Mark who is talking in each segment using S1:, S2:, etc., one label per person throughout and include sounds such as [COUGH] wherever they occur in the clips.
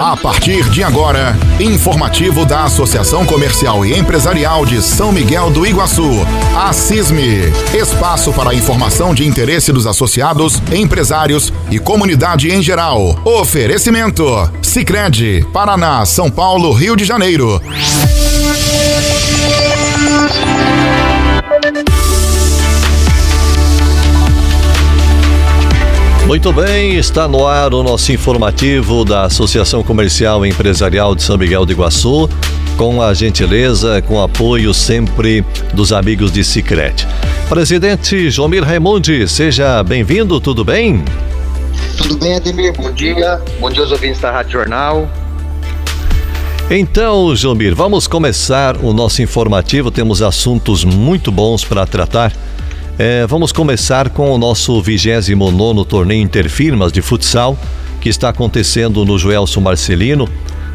S1: A partir de agora, informativo da Associação Comercial e Empresarial de São Miguel do Iguaçu, a CISME. Espaço para informação de interesse dos associados, empresários e comunidade em geral. Oferecimento: Sicredi, Paraná, São Paulo, Rio de Janeiro.
S2: Muito bem, está no ar o nosso informativo da Associação Comercial e Empresarial de São Miguel do Iguaçu, com a gentileza, com apoio sempre dos amigos de Sicredi. Presidente Jomir Raimundi, seja bem-vindo, tudo bem?
S3: Tudo bem, Ademir? Bom dia. Bom dia aos ouvintes da Rádio Jornal.
S2: Então, Jomir, vamos começar o nosso informativo. Temos assuntos muito bons para tratar. É, vamos começar com o nosso 29 torneio Interfirmas de futsal, que está acontecendo no Joelson Marcelino.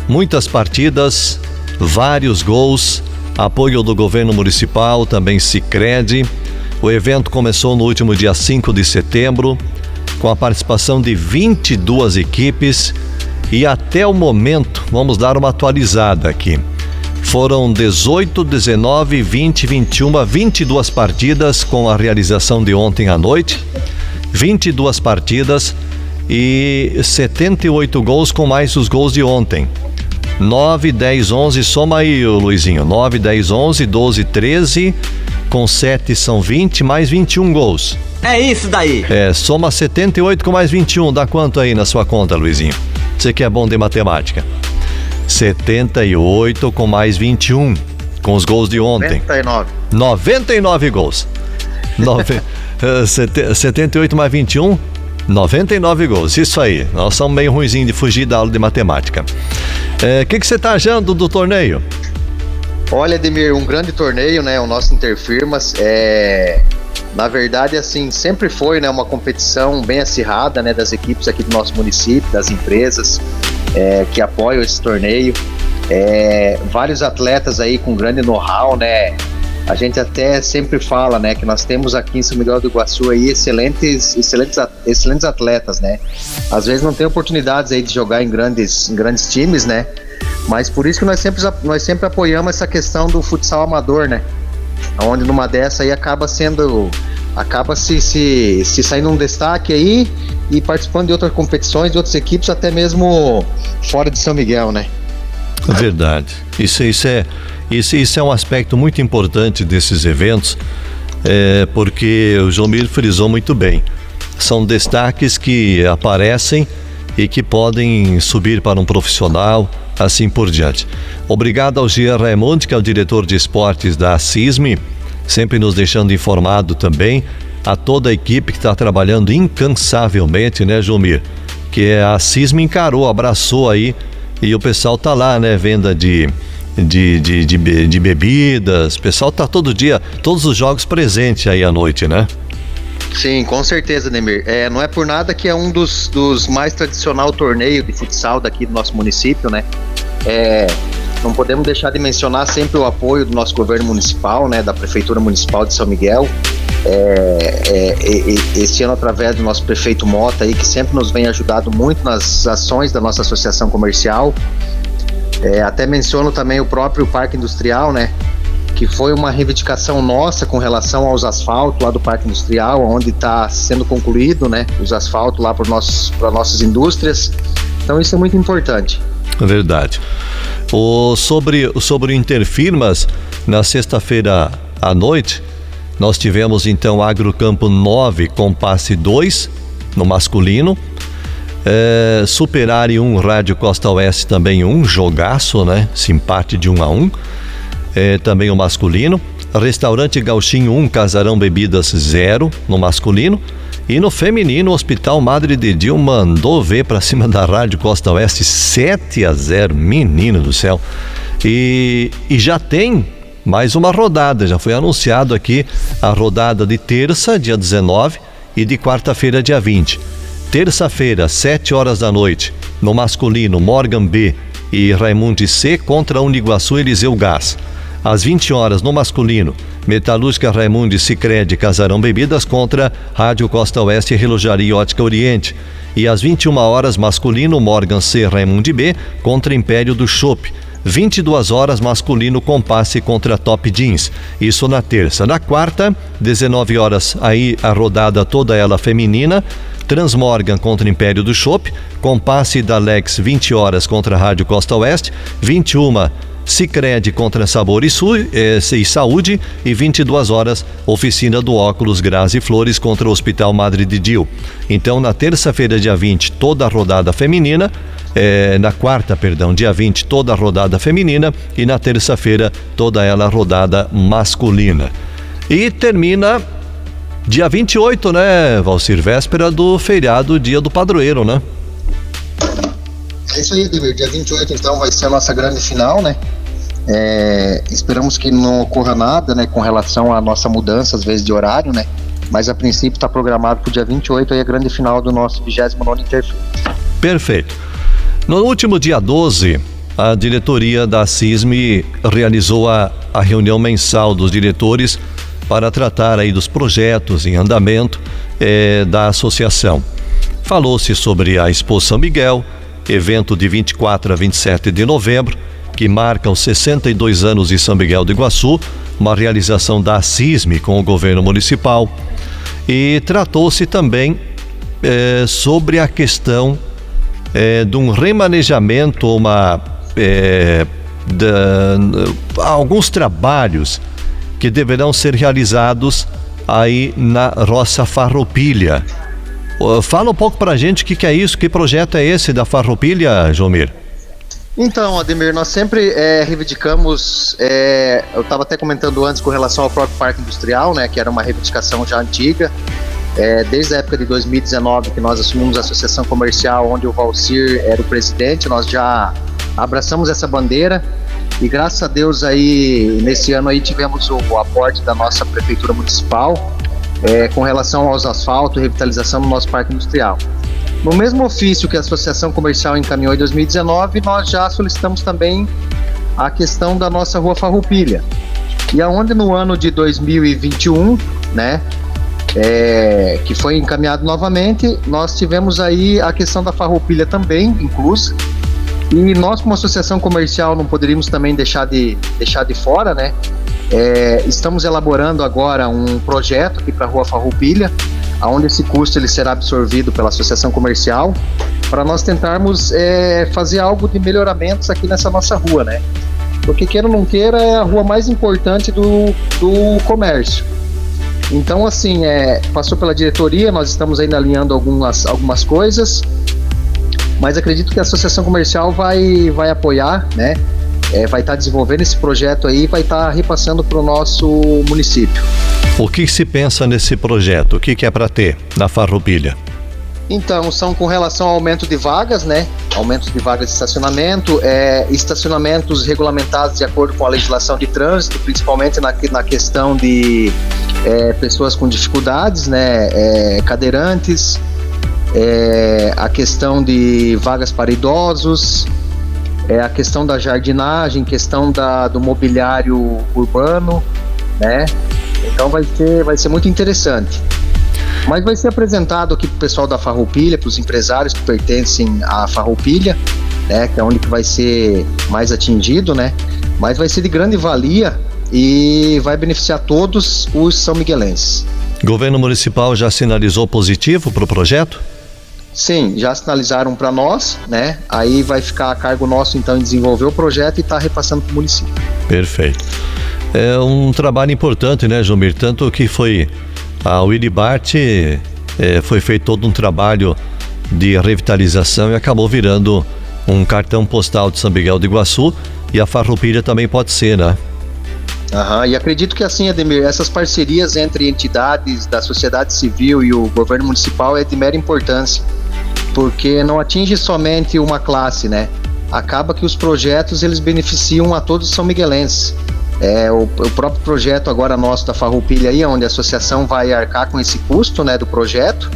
S2: Muitas partidas, vários gols, apoio do governo municipal, também Sicredi. O evento começou no último dia 5 de setembro, com a participação de 22 equipes e até o momento, vamos dar uma atualizada aqui. Foram 18, 19, 20, 21, 22 partidas com a realização de ontem à noite. 22 partidas e 78 gols com mais os gols de ontem. 9, 10, 11, soma aí, Luizinho. 9, 10, 11, 12, 13, com 7 são 20, mais 21 gols.
S4: É isso daí.
S2: É, soma 78 com mais 21, dá quanto aí na sua conta, Luizinho? Você que é bom de matemática. 78 com mais 21, com os gols de ontem.
S3: 99.
S2: 99 gols. Nove, [LAUGHS] uh, 78 mais 21, 99 gols. Isso aí. Nós somos meio ruimzinho de fugir da aula de matemática. O é, que, que você está achando do torneio?
S3: Olha, Demir, um grande torneio, né? O nosso Interfirmas. É... Na verdade, assim, sempre foi né, uma competição bem acirrada né, das equipes aqui do nosso município, das empresas é, que apoiam esse torneio. É, vários atletas aí com grande know-how, né? A gente até sempre fala, né, que nós temos aqui em São Miguel do Iguaçu aí excelentes, excelentes, excelentes atletas, né? Às vezes não tem oportunidades aí de jogar em grandes, em grandes times, né? Mas por isso que nós sempre, nós sempre apoiamos essa questão do futsal amador, né? Onde numa dessa aí acaba sendo acaba se, se, se saindo um destaque aí e participando de outras competições, de outras equipes, até mesmo fora de São Miguel, né?
S2: Verdade. Isso, isso, é, isso, isso é um aspecto muito importante desses eventos, é, porque o João Mir frisou muito bem. São destaques que aparecem e que podem subir para um profissional, assim por diante. Obrigado ao Jean Raimundo, que é o diretor de esportes da CISME, sempre nos deixando informado também a toda a equipe que está trabalhando incansavelmente, né, Jumir? Que a CISME encarou, abraçou aí e o pessoal tá lá, né, venda de de, de, de, de bebidas, o pessoal tá todo dia, todos os jogos presentes aí à noite, né?
S3: Sim, com certeza, Nemir. É, não é por nada que é um dos, dos mais tradicional torneios de futsal daqui do nosso município, né? É, não podemos deixar de mencionar sempre o apoio do nosso governo municipal, né, da Prefeitura Municipal de São Miguel. É, é, ano, através do nosso prefeito Mota, aí, que sempre nos vem ajudado muito nas ações da nossa associação comercial. É, até menciono também o próprio Parque Industrial, né, que foi uma reivindicação nossa com relação aos asfaltos lá do Parque Industrial, onde está sendo concluído né, os asfaltos lá para nossas indústrias. Então isso é muito importante.
S2: É verdade. O, sobre, sobre o Interfirmas, na sexta-feira à noite, nós tivemos então Agrocampo 9 com passe 2 no masculino. É, Superare 1, Rádio Costa Oeste também um jogaço, né? Simpate de 1 a 1. É, também o masculino. Restaurante Gauchinho 1, Casarão Bebidas 0 no masculino. E no feminino, o Hospital Madre de Dio mandou ver para cima da Rádio Costa Oeste 7 a 0. Menino do céu. E, e já tem mais uma rodada. Já foi anunciado aqui a rodada de terça, dia 19, e de quarta-feira, dia 20. Terça-feira, 7 horas da noite, no masculino, Morgan B e Raimundo C contra Uniguaçu Eliseu Gás. Às 20 horas, no masculino, Metalúrgica Raimundo Cicred Casarão Bebidas contra Rádio Costa Oeste e Relojaria Ótica Oriente. E às 21 horas, masculino, Morgan C. Raymond B. contra Império do Chopp. 22 horas masculino com passe contra Top Jeans. Isso na terça. Na quarta, 19 horas, aí a rodada toda ela feminina. Transmorgan contra Império do Chopp, com passe da Lex 20 horas contra Rádio Costa Oeste, 21 Sicredi contra Sabor e, Su, eh, e Saúde e 22 horas Oficina do Óculos Grazi Flores contra o Hospital Madre de Dio. Então, na terça-feira, dia 20, toda a rodada feminina, eh, na quarta, perdão, dia 20, toda a rodada feminina e na terça-feira, toda ela rodada masculina. E termina dia 28, né, Valcir? Véspera do feriado, dia do padroeiro, né?
S3: É isso aí, Dever. Dia 28, então, vai ser a nossa grande final, né? É, esperamos que não ocorra nada, né, com relação à nossa mudança, às vezes, de horário, né? Mas a princípio está programado para o dia 28 aí a grande final do nosso 29 Interfim.
S2: Perfeito. No último dia 12, a diretoria da CISM realizou a, a reunião mensal dos diretores para tratar aí dos projetos em andamento eh, da associação. Falou-se sobre a Expo São Miguel, evento de 24 a 27 de novembro, que marca os 62 anos de São Miguel do Iguaçu, uma realização da CISM com o governo municipal. E tratou-se também é, sobre a questão é, de um remanejamento, uma, é, alguns trabalhos que deverão ser realizados aí na Roça Farroupilha. Fala um pouco para a gente o que, que, é isso, que projeto é esse da Farroupilha, Jomir?
S3: Então, Ademir, nós sempre é, reivindicamos, é, eu estava até comentando antes com relação ao próprio Parque Industrial, né, que era uma reivindicação já antiga, é, desde a época de 2019 que nós assumimos a associação comercial, onde o Valcir era o presidente, nós já abraçamos essa bandeira e graças a Deus aí nesse ano aí tivemos o, o aporte da nossa prefeitura municipal é, com relação aos asfaltos e revitalização no nosso parque industrial. No mesmo ofício que a Associação Comercial encaminhou em 2019, nós já solicitamos também a questão da nossa Rua Farroupilha. E aonde no ano de 2021, né, é, que foi encaminhado novamente, nós tivemos aí a questão da Farroupilha também inclusa. E nós, como associação comercial, não poderíamos também deixar de, deixar de fora, né? É, estamos elaborando agora um projeto aqui para a Rua Farroupilha, onde esse custo ele será absorvido pela associação comercial, para nós tentarmos é, fazer algo de melhoramentos aqui nessa nossa rua, né? Porque queira ou não queira, é a rua mais importante do, do comércio. Então, assim, é, passou pela diretoria, nós estamos ainda alinhando algumas, algumas coisas, mas acredito que a associação comercial vai, vai apoiar, né? É, vai estar tá desenvolvendo esse projeto aí e vai estar tá repassando para o nosso município.
S2: O que se pensa nesse projeto? O que, que é para ter na Farroupilha?
S3: Então, são com relação ao aumento de vagas, né? Aumento de vagas de estacionamento, é, estacionamentos regulamentados de acordo com a legislação de trânsito, principalmente na, na questão de é, pessoas com dificuldades, né? É, cadeirantes, é, a questão de vagas para idosos, é a questão da jardinagem, questão da, do mobiliário urbano, né? Então vai ser, vai ser muito interessante. Mas vai ser apresentado aqui para o pessoal da Farroupilha, para os empresários que pertencem à Farroupilha, né? Que é onde que vai ser mais atingido, né? Mas vai ser de grande valia e vai beneficiar todos os são miguelenses.
S2: Governo municipal já sinalizou positivo para o projeto?
S3: Sim, já sinalizaram para nós, né? Aí vai ficar a cargo nosso então em desenvolver o projeto e estar tá repassando para o município.
S2: Perfeito. É um trabalho importante, né, Jomir? Tanto que foi a Willy Bart é, foi feito todo um trabalho de revitalização e acabou virando um cartão postal de São Miguel do Iguaçu e a Farroupilha também pode ser, né?
S3: Aham, e acredito que assim, Ademir, essas parcerias entre entidades da sociedade civil e o governo municipal é de mera importância porque não atinge somente uma classe, né? Acaba que os projetos eles beneficiam a todos os são miguelenses. É, o, o, próprio projeto agora nosso da Farroupilha aí, onde a associação vai arcar com esse custo, né, do projeto,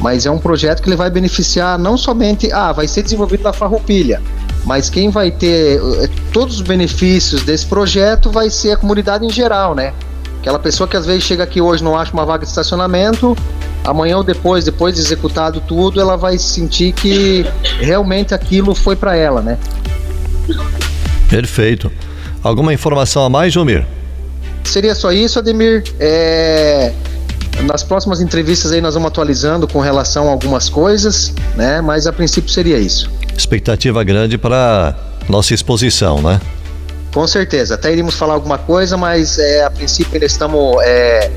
S3: mas é um projeto que ele vai beneficiar não somente, ah, vai ser desenvolvido na Farroupilha, mas quem vai ter eh, todos os benefícios desse projeto vai ser a comunidade em geral, né? Aquela pessoa que às vezes chega aqui hoje não acha uma vaga de estacionamento, amanhã ou depois, depois de executado tudo, ela vai sentir que realmente aquilo foi para ela, né?
S2: Perfeito. Alguma informação a mais, Jomir?
S3: Seria só isso, Ademir. É... Nas próximas entrevistas aí nós vamos atualizando com relação a algumas coisas, né? Mas a princípio seria isso.
S2: Expectativa grande para nossa exposição, né?
S3: Com certeza. Até iríamos falar alguma coisa, mas é, a princípio ainda estamos é,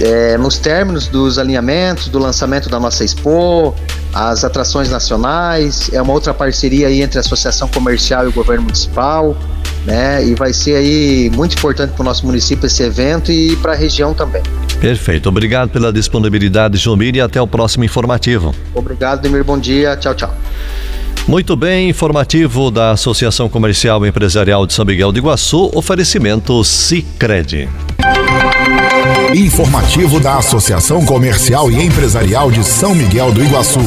S3: é, nos términos dos alinhamentos, do lançamento da nossa Expo, as atrações nacionais, é uma outra parceria aí entre a Associação Comercial e o Governo Municipal, né? E vai ser aí muito importante para o nosso município esse evento e para a região também.
S2: Perfeito. Obrigado pela disponibilidade, Jomir, e até o próximo informativo.
S3: Obrigado, Demir. Bom dia. Tchau, tchau.
S2: Muito bem, informativo da Associação Comercial e Empresarial de São Miguel do Iguaçu, oferecimento Cicred.
S1: Informativo da Associação Comercial e Empresarial de São Miguel do Iguaçu.